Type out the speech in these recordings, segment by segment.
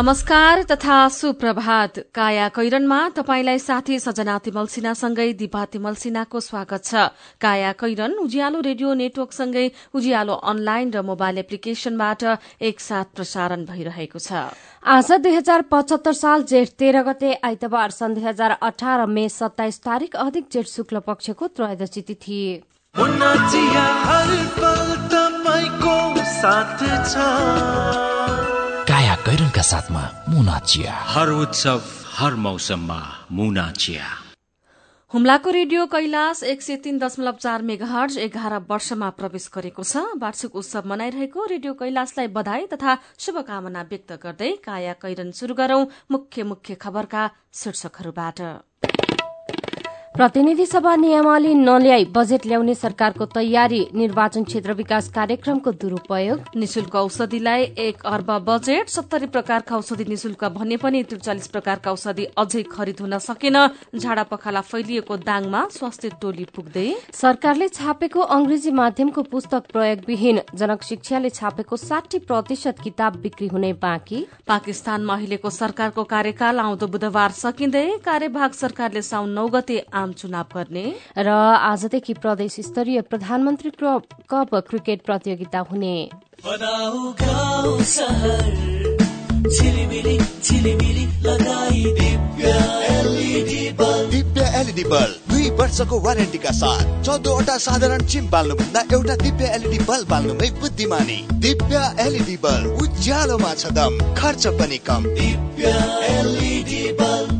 नमस्कार तथा सुप्रभात। काया कैरनमा तपाईंलाई साथी सजना तिमल सिन्हासँगै दिपा तिमल सिन्हाको स्वागत छ। काया कैरन उज्यालो रेडियो नेटवर्कसँगै उज्यालो अनलाइन र मोबाइल एप्लिकेशनबाट एकसाथ प्रसारण भइरहेको छ। आज दुई हजार पचहत्तर साल जेठ तेह्र गते आइतबार सन् दुई हजार अठार मे सत्ताइस तारीक अधिक जेठ शुक्ल पक्षको त्रयोदशी तिथि। कैरनका साथमा मुना चिया। हर उत्सव हर मौसममा मुना चिया। हुम्लाको रेडियो कैलाश एक सय तीन दशमलव चार मेगाहर्ज एघार वर्षमा प्रवेश गरेको छ। वार्षिक उत्सव मनाइरहेको रेडियो कैलाशलाई बधाई तथा शुभकामना व्यक्त गर्दै काया कैरन शुरू गरौं मुख्य मुख्य खबरका शीर्षकहरूबाट। प्रतिनिधि सभा नियमावली नल्याई बजेट ल्याउने सरकारको तयारी निर्वाचन क्षेत्र विकास कार्यक्रमको दुरूपयोग। निशुल्क औषधिलाई एक अर्ब बजेट सत्तरी प्रकारका औषधि निशुल्क भने पनि त्रिचालिस प्रकारका औषधि अझै खरिद हुन सकेन। झाडा पखाला फैलिएको दाङमा स्वास्थ्य टोली पुग्दै। सरकारले छापेको अंग्रेजी माध्यमको पुस्तक प्रयोगविहीन जनक शिक्षाले छापेको साठी प्रतिशत किताब बिक्री हुने बाँकी। पाकिस्तानमा अहिलेको सरकारको कार्यकाल आउँदो बुधबार सकिँदै कार्यभाग सरकारले साउन नौ गते आम चुनाव गर्ने। र आजदेखि प्रदेश स्तरीय प्रधानमन्त्री कप क्रिकेट प्रतियोगिता हुने। Divya LED bulb. दुई वर्षको वारेन्टीका साथ चौधवटा साधारण चिम बाल्नुभन्दा एउटा दिव्य एलइडी बल्ब बाल्नुमै बुद्धिमानी। दिव्य एलइडी बल्ब उज्यालोमा छ दम खर्च पनि कम। दिव्य एलइडी बल्ब।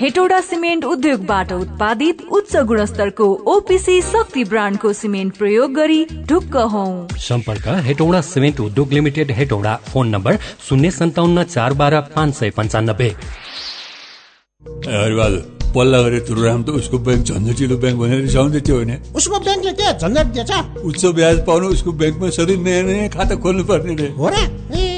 हेटौडा सिमेन्ट उद्योगबाट उत्पादित उच्च गुणस्तरको ओपिसी शक्ति ब्रान्डको सिमेन्ट प्रयोग गरी ढुक्क हौ। सम्पर्क हेटौडा सिमेन्ट उद्योग लिमिटेड हेटौडा फोन नम्बर शून्य सन्ताउन्न चार बाह्र पाँच सय पन्चानब्बे। पल्ला गरेर तुरुराम त उसको ब्याङ्क झन्झटिलो ब्याङ्क भनेर रिसाउँदै थियो भने उसको ब्याङ्कले के झन्झट दिएछ? उच्च ब्याज पाउनु उसको ब्याङ्कमा सधैँ नयाँ नयाँ खाता खोल्नु पर्ने रे। हो र?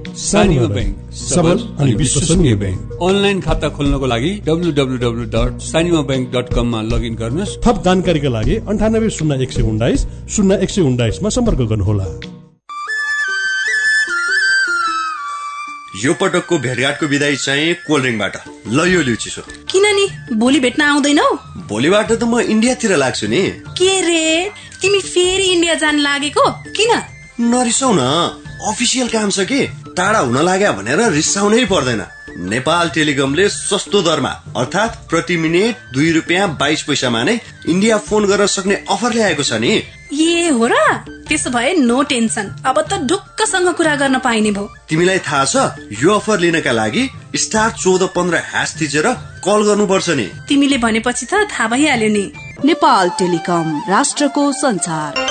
सानीमा ब्याङ्क सबल अनि विश्वसनीय ब्याङ्क अनलाइन खाता खोल्नको लागि W W W dot Sanima bank dot कममा लगइन गर्नुहोस्। थप जानकारीका लागि अन्ठानब्बे शून्य एक सय उन्नाइस शून्य एक सय उन्नाइसमा सम्पर्क गर्नुहोला। यो पटकको भेटघाटको विदाई चाहिँ कोल्ड ड्रिङ्कबाट ल यो लिउ चिसो किन नि भोलि भेट्न आउँदैनौ? भोलिबाट त म इन्डियातिर लाग्छु नि। के रे? तिमी फेरि इन्डिया जान लागेको? किन? नरिसाउ न। अफिसियल काम छ कि? टाढा हुन लाग्यो भनेर रिसाउनै पर्दैन। नेपाल टेलिकमले सस्तो दरमा अर्थात् प्रति मिनट दुई रुपियाँ बाइस पैसामा नै इन्डिया फोन गर्न सक्ने अफर ल्याएको छ नि। ए हो र? त्यसो भए नो टेन्सन। अब त ढुक्कसँग कुरा गर्न पाइने भयो। तिमीलाई थाहा छ यो अफर लिनका लागि स्टार चौध पन्ध्र ह्यास थिचेर कल गर्नुपर्छ नि। तिमीले भनेपछि त थाहा भइहाल्यो नि। नेपाल टेलिकम राष्ट्रको संसार।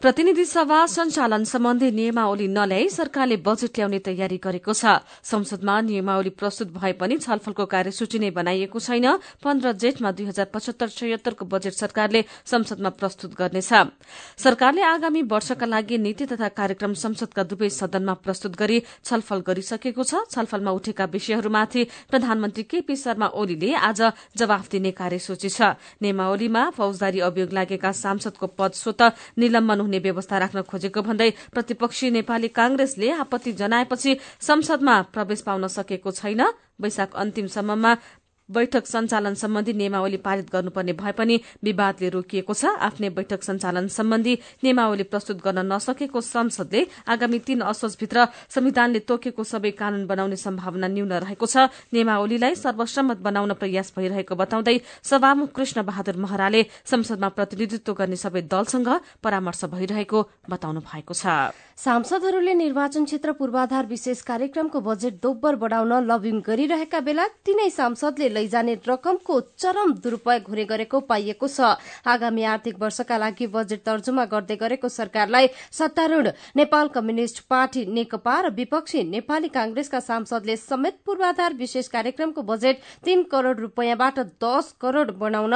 प्रतिनिधि सभा सञ्चालन सम्बन्धी नियमावली नल्याई सरकारले बजेट ल्याउने तयारी गरेको छ। संसदमा नियमावली प्रस्तुत भए पनि छलफलको कार्यसूची नै बनाइएको छैन। पन्ध्र जेठमा दुई हजार पचहत्तर छयत्तरको बजेट सरकारले संसदमा प्रस्तुत गर्नेछ। सरकारले आगामी वर्षका लागि नीति तथा कार्यक्रम संसदका दुवै सदनमा प्रस्तुत गरी छलफल गरिसकेको छ। छलफलमा उठेका विषयहरूमाथि प्रधानमन्त्री केपी शर्मा ओलीले आज जवाफ दिने कार्यसूची छ। नियमावलीमा फौजदारी अभियोग लागेका सांसदको पद स्वत निलम्बन हुने व्यवस्था राख्न खोजेको भन्दै प्रतिपक्षी नेपाली कांग्रेसले आपत्ति जनाएपछि संसदमा प्रवेश पाउन सकेको छैन। वैशाख अन्तिमसम्ममा बैठक सञ्चालन सम्बन्धी नियमावली पारित गर्नुपर्ने भए पनि विवादले रोकिएको छ। आफ्नै बैठक सञ्चालन सम्बन्धी नियमावली प्रस्तुत गर्न नसकेको संसदले आगामी तीन असोजभित्र संविधानले तोकेको सबै कानून बनाउने सम्भावना न्यून रहेको छ। नियमावलीलाई सर्वसम्मत बनाउन प्रयास भइरहेको बताउँदै सभामुख कृष्ण बहादुर महराले संसदमा प्रतिनिधित्व गर्ने सबै दलसँग परामर्श भइरहेको बताउनु भएको छ। सांसदहरूले निर्वाचन क्षेत्र पूर्वाधार विशेष कार्यक्रमको बजेट दोब्बर बढ़ाउन लबिङ गरिरहेका बेला तीनै सांसदले लैजाने रकमको चरम दुरूपयोग हुने गरेको पाइएको छ। आगामी आर्थिक वर्षका लागि बजेट तर्जुमा गर्दै गरेको सरकारलाई सत्तारूढ़ नेपाल कम्युनिष्ट पार्टी नेकपा र विपक्षी नेपाली कांग्रेसका सांसदले समेत पूर्वाधार विशेष कार्यक्रमको बजेट तीन करोड़ रूपियाँबाट दस करोड़ बनाउन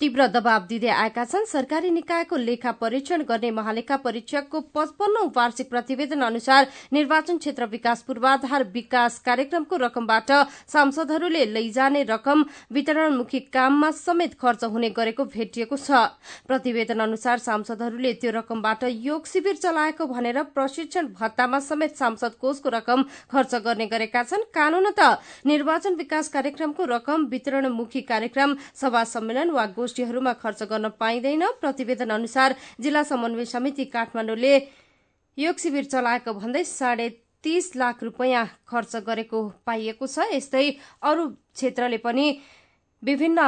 तीव्र दबाव दिँदै आएका छन्। सरकारी निकायको लेखा परीक्षण गर्ने महालेखा परीक्षकको पचपन्नौ वार्षिक प्रतिवेदन अनुसार निर्वाचन क्षेत्र विकास पूर्वाधार विकास कार्यक्रमको रकमबाट सांसदहरूले लैजाने रकम वितरणमुखी काममा समेत खर्च हुने गरेको भेटिएको छ। प्रतिवेदन अनुसार सांसदहरूले त्यो रकमबाट योग शिविर चलाएको भनेर प्रशिक्षण भत्तामा समेत सांसद कोषको रकम खर्च गर्ने गरेका छन्। कानून त निर्वाचन विकास कार्यक्रमको रकम वितरणमुखी कार्यक्रम सभा सम्मेलन वा गोष्ठीहरूमा खर्च गर्न पाइँदैन। प्रतिवेदन अनुसार जिल्ला समन्वय समिति काठमाडौँले योग शिविर चलाएको भन्दै साढे तीस लाख रूपियाँ खर्च गरेको पाइएको छ। यस्तै अरू क्षेत्रले पनि विभिन्न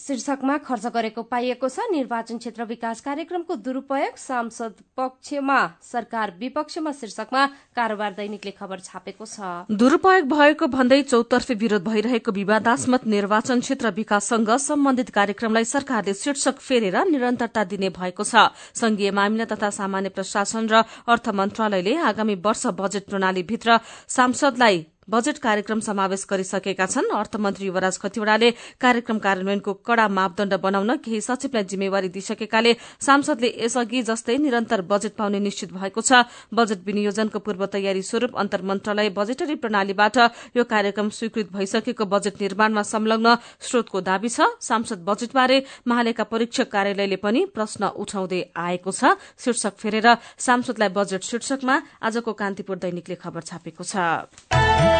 शीर्षकमा खर्च गरेको पाइएको छ निर्वाचन क्षेत्र विकास कार्यक्रमको दुरूपयोग। सांसद पक्षमा सरकार विपक्षमा शीर्षकमा कारोबार दैनिकले खबर छापेको छ। दुरूपयोग भएको भन्दै चौतर्फी विरोध भइरहेको विवादास्मद निर्वाचन क्षेत्र विकाससँग सम्बन्धित कार्यक्रमलाई सरकारले शीर्षक फेरेर निरन्तरता दिने भएको छ। संघीय मामिला तथा सामान्य प्रशासन र अर्थ मन्त्रालयले आगामी वर्ष बजेट प्रणालीभित्र सांसदलाई बजेट कार्यक्रम समावेश गरिसकेका छन्। अर्थमन्त्री युवराज खतिवड़ाले कार्यक्रम कार्यान्वयनको कड़ा मापदण्ड बनाउन केही सचिवलाई जिम्मेवारी दिइसकेकाले सांसदले यसअघि जस्तै निरन्तर बजेट पाउने निश्चित भएको छ। बजेट विनियोजनको पूर्व तयारी स्वरूप अन्तर मन्त्रालय बजेटरी प्रणालीबाट यो कार्यक्रम स्वीकृत भइसकेको बजेट निर्माणमा संलग्न स्रोतको दावी छ। सांसद बजेटबारे महालेखा परीक्षक कार्यालयले पनि प्रश्न उठाउँदै आएको छ। शीर्षक फेरेर सांसदलाई बजेट शीर्षकमा आजको कान्तिपुर दैनिकले खबर छापेको छ।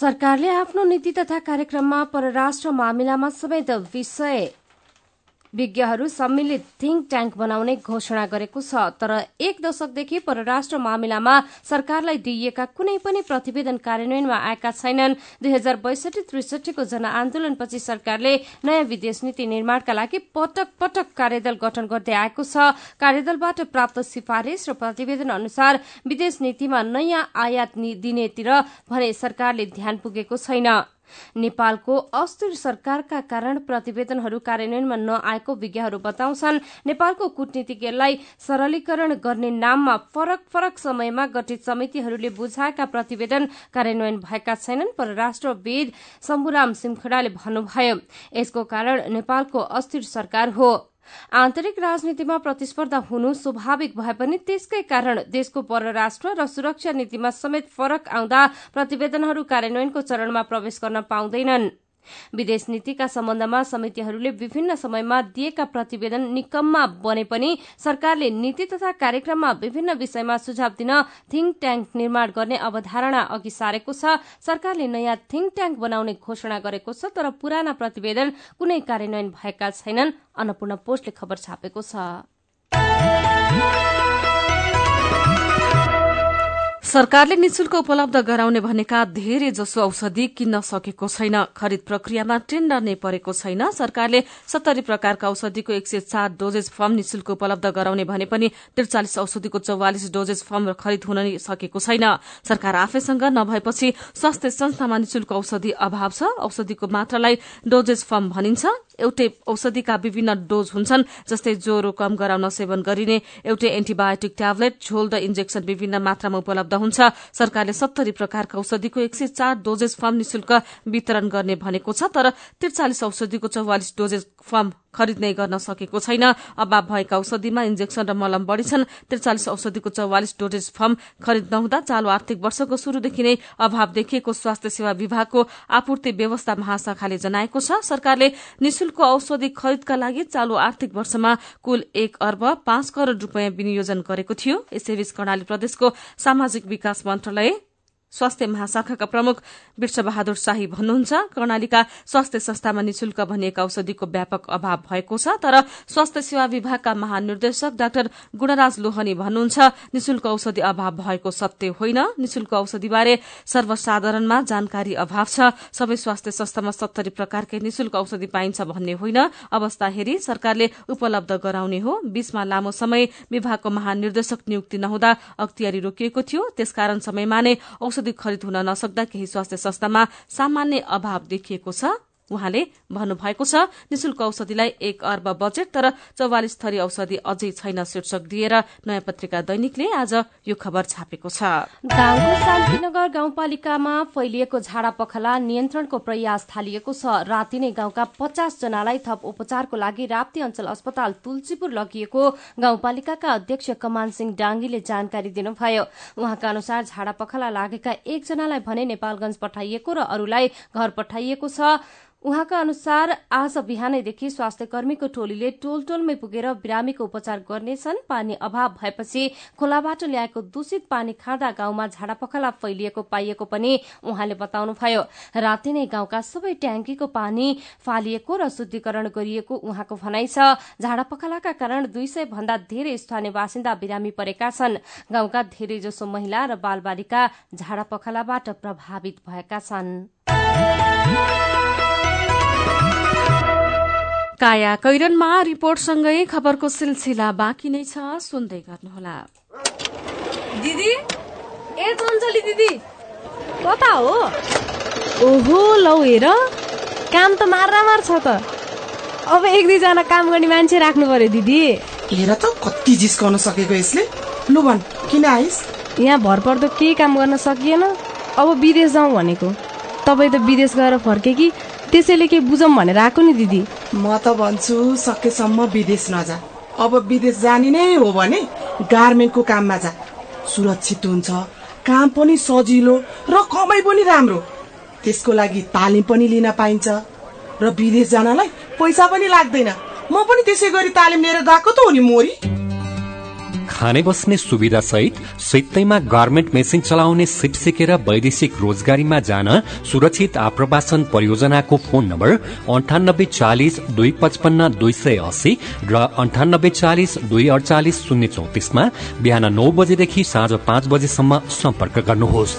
सरकारले आफ्नो नीति तथा कार्यक्रममा परराष्ट्र मामिलामा समेत विषय विज्ञहरू सम्मिलित थिङ्क ट्याङ्क बनाउने घोषणा गरेको छ। तर एक दशकदेखि परराष्ट्र मामिलामा सरकारलाई दिइएका कुनै पनि प्रतिवेदन कार्यान्वयनमा आएका छैनन्। दुई हजार बैसठी त्रिसठीको जनआन्दोलनपछि सरकारले नयाँ विदेश नीति निर्माणका लागि पटक पटक कार्यदल गठन गर्दै आएको छ। कार्यदलबाट प्राप्त सिफारिश र प्रतिवेदन अनुसार विदेश नीतिमा नयाँ आयात दिनेतिर भने सरकारले ध्यान पुगेको छैन। नेपालको अस्थिर सरकारका कारण प्रतिवेदनहरू कार्यान्वयनमा नआएको विज्ञहरू बताउँछन्। नेपालको कूटनीतिज्ञलाई सरलीकरण गर्ने नाममा फरक फरक समयमा गठित समितिहरूले बुझाएका प्रतिवेदन कार्यान्वयन भएका छैनन् परराष्ट्रविद शम्भुराम सिमखडाले भन्नुभयो यसको कारण नेपालको अस्थिर सरकार हो। आन्तरिक राजनीतिमा प्रतिस्पर्धा हुनु स्वाभाविक भए पनि त्यसकै कारण देशको परराष्ट्र र सुरक्षा नीतिमा समेत फरक आउँदा प्रतिवेदनहरू कार्यान्वयनको चरणमा प्रवेश गर्न पाउँदैनन्। विदेश नीतिका सम्बन्धमा समितिहरूले विभिन्न समयमा दिएका प्रतिवेदन निकममा बने पनि सरकारले नीति तथा कार्यक्रममा विभिन्न विषयमा सुझाव दिन थिङ्क ट्याङ्क निर्माण गर्ने अवधारणा अघि सारेको छ। सरकारले नयाँ थिङ्क ट्याङ्क बनाउने घोषणा गरेको छ तर पुराना प्रतिवेदन कुनै कार्यान्वयन भएका छैनन् अन्नपूर्ण पोस्टले खबर छापेको छ। सरकारले निशुल्क उपलब्ध गराउने भनेका धेरै जसो औषधि किन्न सकेको छैन। खरिद प्रक्रियामा टेन्डर नै परेको छैन। सरकारले सत्तरी प्रकारका औषधिको एक सय चार डोजेज फर्म निशुल्क उपलब्ध गराउने भने पनि त्रिचालिस औषधिको चौवालिस डोजेज फर्म खरिद हुन सकेको छैन। सरकार आफैसँग नभएपछि स्वास्थ्य संस्थामा निशुल्क औषधि अभाव छ। औषधिको मात्रालाई डोजेज फर्म भनिन्छ। एउटै औषधिका विभिन्न डोज हुन्छन् जस्तै ज्वरो कम गराउन सेवन गरिने एउटै एन्टिबायोटिक ट्याब्लेट झोल र इन्जेक्सन विभिन्न मात्रामा उपलब्ध हुन्छ। सरकारले सत्तरी प्रकारका औषधिको एक सय चार डोजेस फर्म निशुल्क वितरण गर्ने भनेको छ तर त्रिचालिस औषधिको चौवालिस डोजेस फर्म खरिद्ने गर्न सकेको छैन। अभाव भएका औषधिमा इन्जेक्सन र मलम बढ़ी छन्। त्रिचालिस औषधिको चौवालिस डोजेस फर्म खरिद नहुँदा चालू आर्थिक वर्षको शुरूदेखि नै अभाव देखिएको स्वास्थ्य सेवा विभागको आपूर्ति व्यवस्था महाशाखाले जनाएको छ। सरकारले निशुल्क औषधि खरिदका लागि चालू आर्थिक वर्षमा कुल एक अर्ब पाँच करोड़ रूपियाँ विनियोजन गरेको थियो। यसैबीच कर्णाली प्रदेशको सामाजिक विकास मन्त्रालय स्वास्थ्य महाशाखाका प्रमुख विश्व बहादुर शाही भन्नुहुन्छ कर्णालीका स्वास्थ्य संस्थामा निशुल्क भनिएका औषधिको व्यापक अभाव भएको छ तर स्वास्थ्य सेवा विभागका महानिर्देशक डाक्टर गुणराज लोहनी भन्नुहुन्छ निशुल्क औषधि अभाव भएको सत्य होइन। निशुल्क औषधिबारे सर्वसाधारणमा जानकारी अभाव छ। सबै स्वास्थ्य संस्थामा सत्तरी प्रकारकै निशुल्क औषधि पाइन्छ भन्ने होइन। अवस्था हेरी सरकारले उपलब्ध गराउने हो। बीचमा लामो समय विभागको महानिर्देशक नियुक्ति नहुँदा अख्तियारी रोकिएको थियो। त्यसकारण समयमा नै औषधि औषधि खरिद हुन नसक्दा केही स्वास्थ्य संस्थामा सामान्य अभाव देखिएको छ। उहाँले भन्नुभएको छ निशुल्क औषधिलाई एक अर्ब बजेट तर चौवालिस थरी औषधि अझै छैन शीर्षक दिएर नयाँ पत्रिका दैनिकले आज यो खबर छापेको छ। शान्तिनगर गाउँपालिकामा फैलिएको झाडा पखला नियन्त्रणको प्रयास थालिएको छ। राति नै गाउँका पचास जनालाई थप उपचारको लागि राप्ती अञ्चल अस्पताल तुलसीपुर लगिएको गाउँपालिकाका अध्यक्ष कमान सिंह डाङ्गीले जानकारी दिनुभयो। उहाँका अनुसार झाडा पखला लागेका एकजनालाई भने नेपालगंज पठाइएको र अरूलाई घर पठाइएको छ। उहाँका अनुसार आज बिहानैदेखि स्वास्थ्य कर्मीको टोलीले टोल टोलमै पुगेर बिरामीको उपचार गर्नेछन्। पानी अभाव भएपछि खोलाबाट ल्याएको दूषित पानी खाँदा गाउँमा झाडापखला फैलिएको पाइएको पनि उहाँले बताउनुभयो। राति नै गाउँका सबै ट्याङ्कीको पानी फालिएको र शुद्धिकरण गरिएको उहाँको भनाइ छ। झाडापखलाका कारण दुई सय भन्दा धेरै स्थानीय बासिन्दा बिरामी परेका छन्। गाउँका धेरैजसो महिला र बालबालिका झाडापखलाबाट प्रभावित भएका छन्। काया कैरनमा रिपोर्टसँगै खबरको सिलसिला बाँकी नै छ। सुन्दै गर्नुहोला। दिदी ए चञ्चली दिदी कता हो? ओहो लौ हेर। काम त मार छ त। अब एक दुईजना काम गर्ने मान्छे राख्नु पर्यो दिदी। हेर त कति जिस्काउन सकेको यसले। लु भन किन आइस? यहाँ भरपर्दो केही काम गर्न सकिएन। अब विदेश जाउँ भनेको। तपाईँ त विदेश गएर फर्के कि त्यसैले केही बुझौँ भनेर आएको नि दिदी? म त भन्छु सकेसम्म विदेश नजा। अब विदेश जाने नै हो भने गार्मेन्टको काममा जा। सुरक्षित हुन्छ काम पनि सजिलो र कमाइ पनि राम्रो। त्यसको लागि तालिम पनि लिन पाइन्छ। र विदेश जानलाई पैसा पनि लाग्दैन। म पनि त्यसै गरी तालिम लिएर गएको त हो नि मोरी? खाने बस्ने सुविधा सहित सित्तैमा गार्मेन्ट मेसिन चलाउने सिप सिकेर वैदेशिक रोजगारीमा जान सुरक्षित आप्रवासन परियोजनाको फोन नम्बर अन्ठानब्बे चालिस दुई पचपन्न दुई सय अस्सी र अन्ठानब्बे चालिस दुई अडचालिस शून्य चौतिसमा बिहान नौ बजेदेखि साँझ पाँच बजेसम्म सम्पर्क गर्नुहोस्।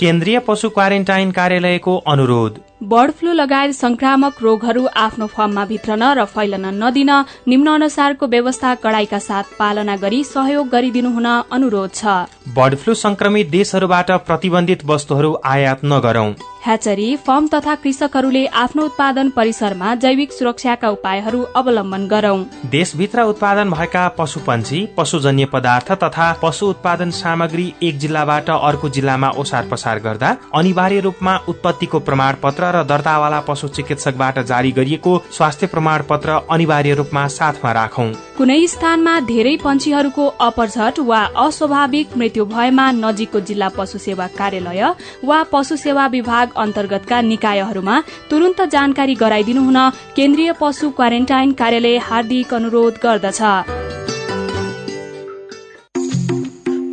केन्द्रीय पशु क्वारेन्टाइन कार्यालयको अनुरोध। बर्ड फ्लू लगायत संक्रामक रोगहरू आफ्नो फर्ममा भित्रन र फैलन नदिन निम्न अनुसारको व्यवस्था कडाईका साथ पालना गरी सहयोग गरिदिनु हुन अनुरोध छ। बर्ड फ्लू संक्रमित देशहरूबाट प्रतिबन्धित वस्तुहरू आयात नगरौं। ह्याचरी फर्म तथा कृषकहरूले आफ्नो उत्पादन परिसरमा जैविक सुरक्षाका उपायहरू अवलम्बन गरौं। देशभित्र उत्पादन भएका पशु पंक्षी पशुजन्य पदार्थ तथा पशु उत्पादन सामग्री एक जिल्लाबाट अर्को जिल्लामा ओसार पसार गर्दा अनिवार्य रूपमा उत्पत्तिको प्रमाण र दर्तावाला पशु चिकित्सकबाट जारी गरिएको स्वास्थ्य प्रमाण पत्र अनिवार्य रूपमा साथमा राखौं। कुनै स्थानमा धेरै पंक्षीहरूको अपरझट वा अस्वाभाविक मृत्यु भएमा नजिकको जिल्ला पशु सेवा कार्यालय वा पशु सेवा विभाग अन्तर्गतका निकायहरूमा तुरन्त जानकारी गराइदिनु हुन केन्द्रीय पशु क्वारेन्टाइन कार्यालय हार्दिक अनुरोध गर्दछ।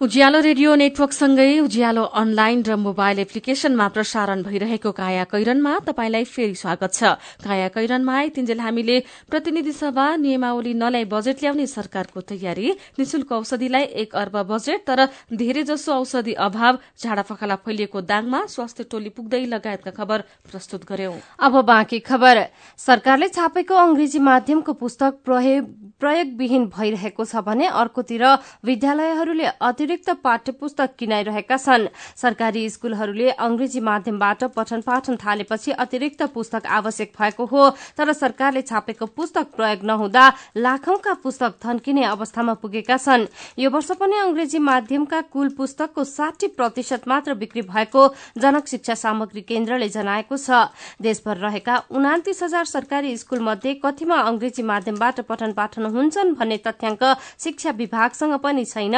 उज्यालो रेडियो नेटवर्कसँगै उज्यालो अनलाइन र मोबाइल एप्लिकेशनमा प्रसारण भइरहेको काया कैरनमा तपाईंलाई फेरि स्वागत छ। काया कैरनमा आइतिन्जेल हामीले प्रतिनिधि सभा नियमावली नल्याई बजेट ल्याउने सरकारको तयारी। निशुल्क औषधिलाई एक अर्ब बजेट तर धेरै जसो औषधि अभाव झाडा पखाला फैलिएको दाङमा स्वास्थ्य टोली पुग्दै लगायतका खबर प्रस्तुत गर्यौं। अब बाँकी खबर। सरकारले छापेको अंग्रेजी माध्यमको पुस्तक प्रयोगविहीन भइरहेको छ भने अर्कोतिर विद्यालयहरूले अतिरिक्त अतिरिक्त पाठ्य पुस्तक किनाइरहेका छन्। सरकारी स्कूलहरूले अंग्रेजी माध्यमबाट पठन पाठन थालेपछि अतिरिक्त पुस्तक आवश्यक भएको हो तर सरकारले छापेको पुस्तक प्रयोग नहुँदा लाखौंका पुस्तक थन्किने अवस्थामा पुगेका छन्। यो वर्ष पनि अंग्रेजी माध्यमका कुल पुस्तकको साठी प्रतिशत मात्र बिक्री भएको जनक शिक्षा सामग्री केन्द्रले जनाएको छ। देशभर रहेका उनातिस हजार सरकारी स्कूल मध्ये कतिमा अंग्रेजी माध्यमबाट पठन पाठन हुन्छन् भन्ने तथ्याङ्क शिक्षा विभागसँग पनि छैन।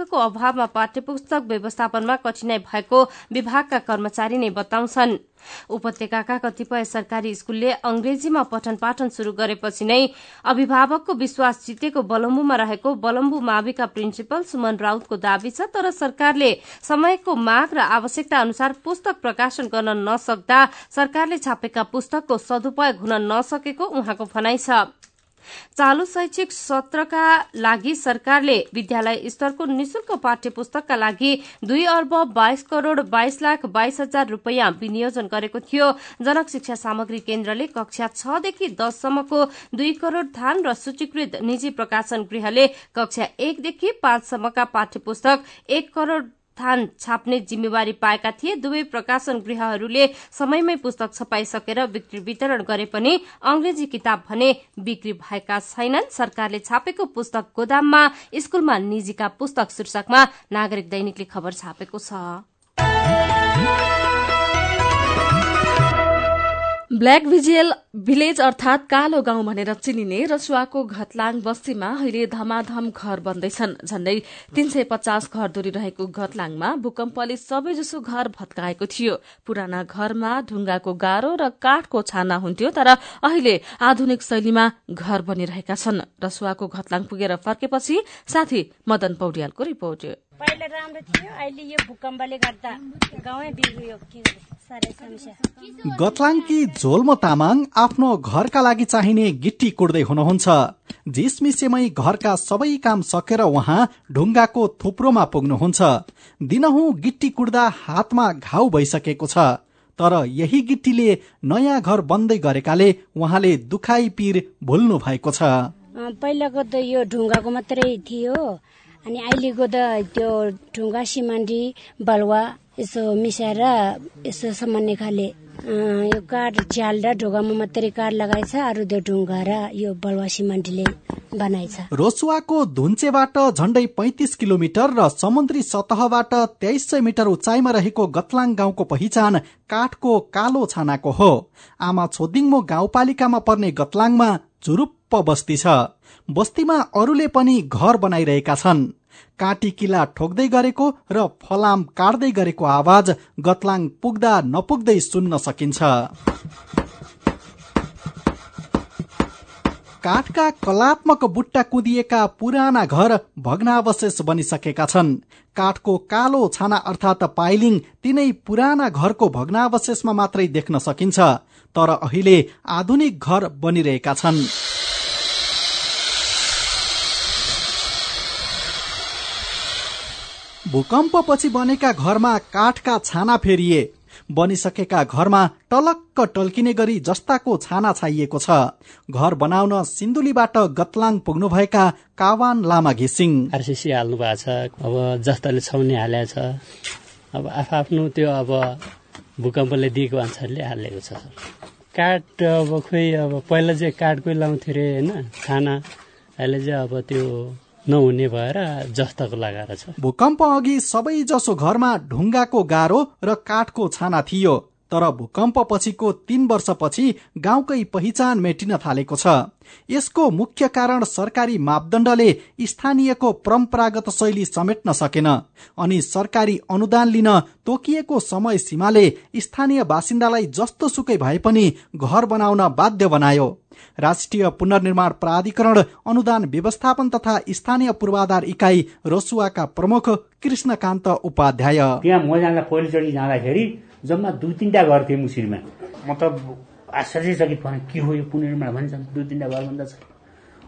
तथ्याङ्कको अभावमा पाठ्य पुस्तक व्यवस्थापनमा कठिनाई भएको विभागका कर्मचारी नै बताउँछन्। उपत्यकाका कतिपय सरकारी स्कूलले अंग्रेजीमा पठन पाठन शुरू गरेपछि नै अभिभावकको विश्वास जितेको बलम्बुमा रहेको बलम्बु माविका प्रिन्सिपल सुमन राउतको दावी छ तर सरकारले समयको माग र आवश्यकता अनुसार पुस्तक प्रकाशन गर्न नसक्दा सरकारले छापेका पुस्तकको सदुपयोग हुन नसकेको उहाँको भनाइ छ। चालू शैक्षिक सत्रका लागि सरकारले विद्यालय स्तरको निशुल्क पाठ्य पुस्तकका लागि दुई अर्ब बाइस करोड़ बाइस लाख बाइस हजार रूपियाँ विनियोजन गरेको थियो। जनक शिक्षा सामग्री केन्द्रले कक्षा छदेखि दससम्मको दुई करोड़ धान र सूचीकृत निजी प्रकाशन गृहले कक्षा एकदेखि पाँचसम्मका पाठ्य पुस्तक एक करोड़ स्थान छाप्ने जिम्मेवारी पाएका थिए। दुवै प्रकाशन गृहहरूले समयमै पुस्तक छपाइसकेर बिक्री वितरण गरे पनि अंग्रेजी किताब भने बिक्री भएका छैनन्। सरकारले छापेको पुस्तक गोदाममा स्कूलमा निजीका पुस्तक शीर्षकमा नागरिक दैनिकले खबर छापेको छ। ब्ल्याक भिजिएल भिलेज अर्थात कालो गाउँ भनेर चिनिने रसुवाको घतलाङ बस्तीमा अहिले धमाधम घर बन्दैछन्। झण्डै तीन सय पचास घर दूरी रहेको घतलाङमा भूकम्पले सबैजसो घर भत्काएको थियो। पुराना घरमा ढुङ्गाको गाह्रो र काठको छाना हुन्थ्यो तर अहिले आधुनिक शैलीमा घर बनिरहेका छन्। रसुवाको घतलाङ पुगेर फर्केपछि साथी मदन पौड्यालको रिपोर्ट। पहिला राम्रो थियो अहिले यो भूकम्पले गर्दा गाउँै बिग्रियो। गतलाङकी झोल्मो तामाङ आफ्नो घरका लागि चाहिने गिट्टी कुट्दै हुनुहुन्छ। झिसमिसेमै घरका सबै काम सकेर उहाँ ढुङ्गाको थुप्रोमा पुग्नुहुन्छ। दिनहुँ गिट्टी कुट्दा हातमा घाउ भइसकेको छ। तर यही गिट्टीले नयाँ घर बन्दै गरेकाले उहाँले दुखाइ पीर भुल्नु भएको छ। पहिलाको त यो ढुङ्गाको मात्रै थियो। अनि अहिलेको त त्यो ढुङ्गा सिमान्डी बलुवा यसो मिसाएर यसो सामान्य खाले यो काठ झ्याल र ढोकामा मात्रै काठ लगाएछ अरू त्यो ढुङ्गा र यो बलुवा सिमान्टीले बनाएछ। रोसुवाको धुन्चेबाट झण्डै पैतिस किलोमिटर र समुद्री सतहबाट तेइस सय मिटर उचाइमा रहेको गतलाङ गाउँको पहिचान काठको कालो छानाको हो। आमा छोदिङमो गाउँपालिकामा पर्ने गतलाङमा झुरुप्प बस्ती छ। बस्तीमा अरूले पनि घर बनाइरहेका छन्। काटी किला ठोक्दै गरेको र फलाम काट्दै गरेको आवाज गतलाङ पुग्दा नपुग्दै सुन्न सकिन्छ। काठका कलात्मक बुट्टा कुदिएका पुराना घर भग्नावशेष बनिसकेका छन्। काठको कालो छाना अर्थात पाइलिङ तिनै पुराना घरको भग्नावशेषमा मात्रै देख्न सकिन्छ। तर अहिले आधुनिक घर बनिरहेका छन्। भूकम्पपछि बनेका घरमा काठका छाना फेरिए। बनिसकेका घरमा टलक्क टल्किने गरी जस्ताको छाना छाइएको छ। घर बनाउन सिन्धुलीबाट गतलाङ पुग्नुभएका कावान लामा घिसिङ। आरसिसी हाल्नु भएको छ। अब जस्ताले छाउने हालेको छ। अब आफ्नो त्यो अब भूकम्पले दिएको अनुसारले हालेको छ। काठ अब खोइ अब पहिला चाहिँ काठकै लाउँथ्यो अरे होइन? छाना। अहिले चाहिँ अब त्यो नहुने भएर जस्ताको लगाएर छ। भूकम्प अघि सबै जसो घरमा ढुङ्गाको गाह्रो र काठको छाना थियो। तर भूकम्प पछिको तीन वर्षपछि गाउँकै पहिचान मेटिन थालेको छ। यसको मुख्य कारण सरकारी मापदण्डले स्थानीयको परम्परागत शैली समेट्न सकेन अनि सरकारी अनुदान लिन तोकिएको समय सीमाले स्थानीय बासिन्दालाई जस्तो सुकै भए पनि घर बनाउन बाध्य बनायो। राष्ट्रिय पुनर्निर्माण प्राधिकरण अनुदान व्यवस्थापन तथा स्थानीय पूर्वाधार इकाइ रसुवाका प्रमुख कृष्णकान्त उपाध्याय। त्यहाँ म जाँदा पहिलोचोटि जाँदाखेरि जम्मा दुई तिनवटा घर थियो मुसिरमा मतलब आश्चर्यचकित भने के हो यो पुनर्निर्माण भन्छ। दुई तिनवटा घर भन्दा छ।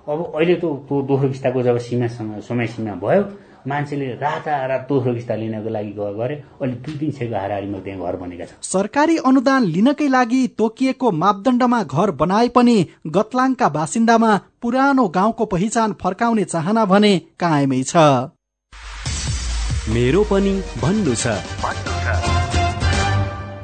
अब अहिले त त्यो दोस्रो किस्ताको जब सीमासँग समय सीमा भयो मान्छेले रातारात दोस्रो किस्ता लिनको लागि गरे। अहिले दुई तिन सयको हाराहारीमा त्यहाँ घर बनेका छ सरकारी अनुदान लिनकै लागि तोकिएको मापदण्डमा घर बनाए पनि गतलाङका बासिन्दामा पुरानो गाउँको पहिचान फर्काउने चाहना भने कायमै छ। मेरो पनि भन्नु छ।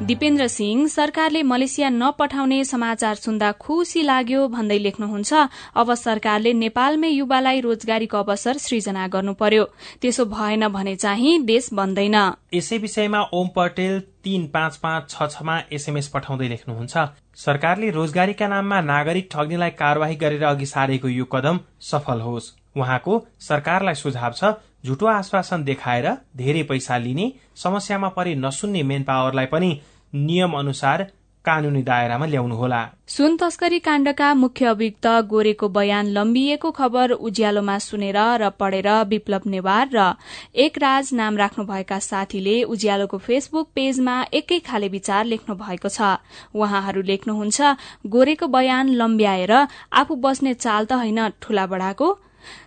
दिपेन्द्र सिंह सरकारले मलेसिया नपठाउने समाचार सुन्दा खुशी लाग्यो भन्दै लेख्नुहुन्छ अब सरकारले नेपालमै युवालाई रोजगारीको अवसर सृजना गर्नु पर्यो त्यसो भएन भने चाहिँ देश बन्दैन। यसै विषयमा ओम पटेल तीन पाँच पाँच छ छमा एसएमएस पठाउँदै लेख्नुहुन्छ सरकारले रोजगारीका नाममा नागरिक ठग्नेलाई कार्यवाही गरेर अघि सारेको यो कदम सफल होस्। उहाँको सरकारलाई सुझाव छ झुटो आश्वासन देखाएर धेरै पैसा लिने समस्यामा परे नसुन्ने मेन पावरलाई पनि नियम अनुसार कानूनी दायरामा ल्याउनुहोला। सुन तस्करी काण्डका मुख्य अभियुक्त गोरेको बयान लम्बिएको खबर उज्यालोमा सुनेर र पढेर विप्लव नेवार र एक राज नाम राख्नुभएका साथीले उज्यालोको फेसबुक पेजमा एकै खाले विचार लेख्नु भएको छ। उहाँहरू लेख्नुहुन्छ गोरेको बयान लम्ब्याएर आफू बस्ने चाल त होइन ठूला बढाको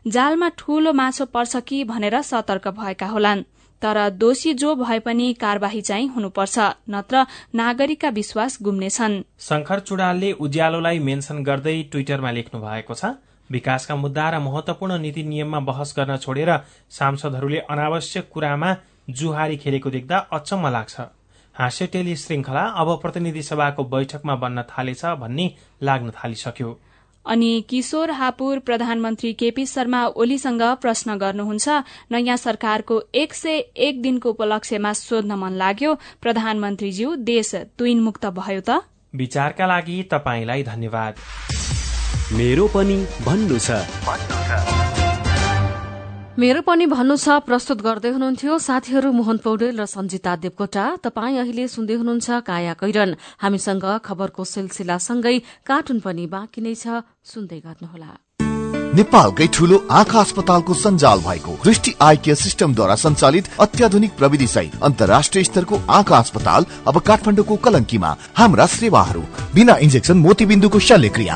जालमा ठूलो माछो पर्छ कि भनेर सतर्क भएका होलान्। तर दोषी जो भए पनि कार्यवाही चाहिँ हुनुपर्छ नत्र नागरिकका विश्वास गुम्नेछन्। शंकर चुडालले उज्यालोलाई मेन्सन गर्दै ट्विटरमा लेख्नु भएको छ विकासका मुद्दा र महत्वपूर्ण नीति नियममा बहस गर्न छोडेर सांसदहरूले अनावश्यक कुरामा जुहारी खेलेको देख्दा अचम्म लाग्छ। हाँस्य टेली श्रृंखला अब प्रतिनिधि सभाको बैठकमा बन्न थालेछ भन्ने लाग्न थालिसक्यो। अनि किशोर हापुर प्रधानमन्त्री केपी शर्मा ओलीसँग प्रश्न गर्नुहुन्छ नयाँ सरकारको एक सय एक दिनको उपलक्ष्यमा सोध्न मन लाग्यो। प्रधानमन्त्रीज्यू देश तुइन मुक्त भयो त। विचारका लागि तपाईँलाई धन्यवाद। मेरो पनि भन्नु छ। मेरो पनि भन्नु छ प्रस्तुत गर्दै हुनुहुन्थ्यो साथीहरू मोहन पौडेल र सञ्जिता देवकोटा। तपाई अहिले सुन्दै हुनुहुन्छ काया कैरन। हामीसँग खबरको सिलसिलासँगै कार्टुन पनि बाँकी नै छ सुन्दै गर्नुहोला। नेपालकै ठूलो आँखा अस्पतालको सञ्जाल भएको दृष्टि आई केयर सिस्टमद्वारा सञ्चालित अत्याधुनिक प्रविधि सहित अन्तर्राष्ट्रिय स्तरको आँखा अस्पताल अब काठमाडौँको कलङ्कीमा। हाम्रा सेवाहरू बिना इन्जेक्सन मोतीबिन्दुको शल्यक्रिया।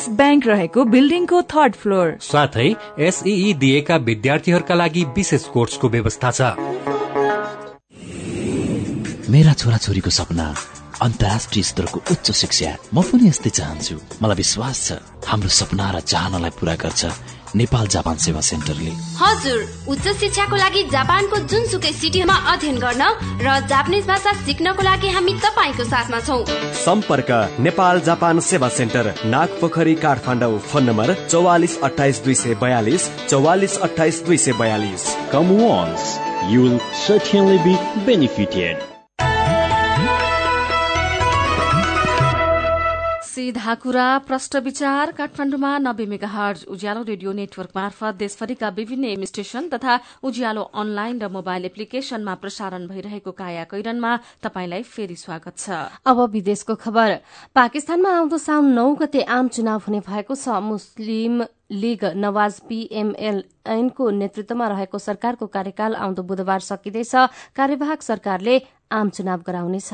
एभरेस्ट ब्याङ्क रहेको बिल्डिङको थर्ड फ्लोर। साथै एसई दिएका विद्यार्थीहरूका लागि विशेष कोर्सको व्यवस्था छ। मेरा छोराछोरीको सपना अन्तर्राष्ट्रिय स्तरको उच्च शिक्षा। म पनि यस्तै चाहन्छु। मलाई विश्वास छ हाम्रो सपना र चाहनालाई पूरा गर्छ। नेपाल जापान सेवा सेन्टरले। हजुर उच्च शिक्षाको लागि जापानको जुनसुकै सिटीमा अध्ययन गर्न र जापानिज भाषा सिक्नको लागि हामी तपाईँको साथमा छौ। सम्पर्क नेपाल जापान सेवा centre Nagpokhari Kathmandu phone number चौवालिस अठाइस दुई सय बयालिस चौवालिस अठाइस दुई सय बयालिस। Come once, you will certainly be benefited. सीधा कुरा प्रष्ट विचार काठमाडौँमा नब्बे mega hertz Ujyaalo radio network मार्फत देशभरिका विभिन्न एम स्टेशन तथा उज्यालो अनलाइन र मोबाइल एप्लिकेशनमा प्रसारण भइरहेको काया कैरनमा तपाईँलाई फेरि स्वागत छ। अब विदेशको खबर। पाकिस्तानमा आउँदो साउन नौ गते आम चुनाव हुने भएको छ। मुस्लिम लीग नवाज पीएमएल ऐनको नेतृत्वमा रहेको सरकारको कार्यकाल आउँदो बुधबार सकिँदैछ। कार्यवाहक सरकारले आम चुनाव गराउनेछ।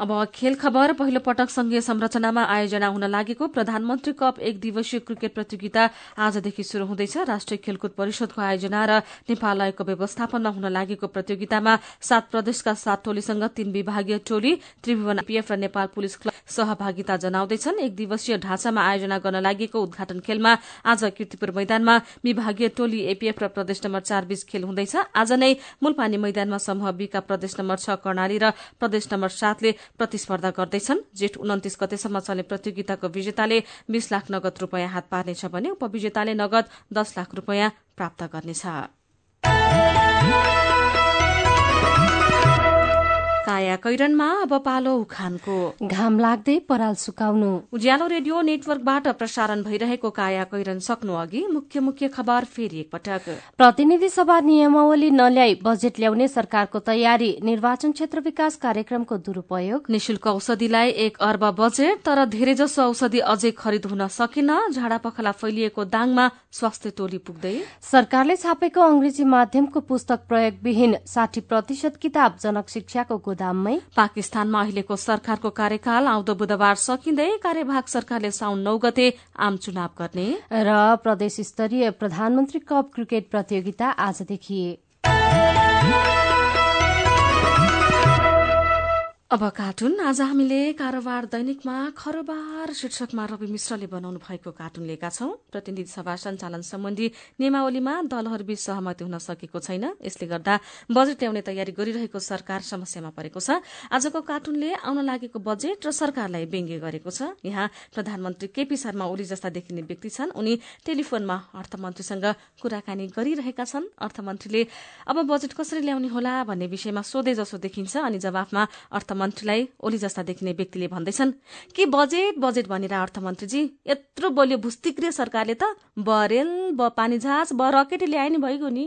अब खेल खबर पहिलो पटक संघीय संरचनामा आयोजना हुन लागेको प्रधानमन्त्री कप एक दिवसीय क्रिकेट प्रतियोगिता आजदेखि शुरू हुँदैछ। राष्ट्रिय खेलकुद परिषदको आयोजना र नेपाल आयोगको व्यवस्थापनमा हुन लागेको प्रतियोगितामा सात प्रदेशका सात टोलीसँग तीन विभागीय टोली त्रिभुवन पीएफ र नेपाल पुलिस क्लब सहभागिता जनाउँदैछन्। एक दिवसीय ढाँचामा आयोजना गर्न लागेको उद्घाटन खेलमा आज किर्तिपुर मैदानमा विभागीय टोली एपीएफ र प्रदेश नम्बर चार बीच खेल हुँदैछ। आज नै मूलपानी मैदानमा समूह बीका प्रदेश नम्बर छ कर्णाली र प्रदेश नम्बर सातले प्रतिस्पर्धा गर्दैछन्। जेठ उन्तिस गतेसम्म चल्ने प्रतियोगिताको विजेताले बीस लाख नगद रूपियाँ हात पार्नेछ भने उपविजेताले नगद दस लाख रूपियाँ प्राप्त गर्नेछ। काया कैरनमा अब पालो उखानको। घाम लाग्दै पराल सुकाउनु। उज्यालो रेडियो नेटवर्कबाट प्रसारण भइरहेको काया कैरन सक्नु अघि मुख्य मुख्य खबर फेरि एकपटक। प्रतिनिधि सभा नियमावली नल्याई बजेट ल्याउने सरकारको तयारी निर्वाचन क्षेत्र विकास कार्यक्रमको दुरूपयोग। निशुल्क औषधिलाई एक अर्ब बजेट तर धेरैजसो औषधि अझै खरिद हुन सकेन झाडा पखला फैलिएको दाङमा स्वास्थ्य टोली पुग्दै। सरकारले छापेको अंग्रेजी माध्यमको पुस्तक प्रयोगविहीन साठी प्रतिशत किताब जनक शिक्षाको गोदाममै? पाकिस्तानमा अहिलेको सरकारको कार्यकाल आउँदो बुधबार सकिँदै कार्यभाग सरकारले साउन नौ गते आम चुनाव गर्ने। र प्रदेश स्तरीय प्रधानमन्त्री कप क्रिकेट प्रतियोगिता आजदेखि। अब कार्टुन आज हामीले कारोबार दैनिकमा खरोबार शीर्षकमा रवि मिश्रले बनाउनु भएको कार्टुन लिएका छौं। प्रतिनिधि सभा सञ्चालन सम्बन्धी नियमावलीमा दलहरूबीच सहमति हुन सकेको छैन। यसले गर्दा बजेट ल्याउने तयारी गरिरहेको सरकार समस्यामा परेको छ। आजको कार्टुनले आउन लागेको बजेट र सरकारलाई व्यङ्ग्य गरेको छ। यहाँ प्रधानमन्त्री केपी शर्मा ओली जस्ता देखिने व्यक्ति छन्। उनी टेलिफोनमा अर्थमन्त्रीसँग कुराकानी गरिरहेका छन्। अर्थमन्त्रीले अब बजेट कसरी ल्याउने होला भन्ने विषयमा सोधे जसो देखिन्छ अनि जवाफमा अर्थ अर्थमन्त्रीलाई ओली जस्ता देखिने व्यक्तिले भन्दैछन् कि बजेट बजेट भनेर अर्थमन्त्रीजी यत्रो बलियो भुस्तिक्रिय सरकारले त बरेल ब पानी जहाज ब रकेट ल्याए नि भइगयो नि।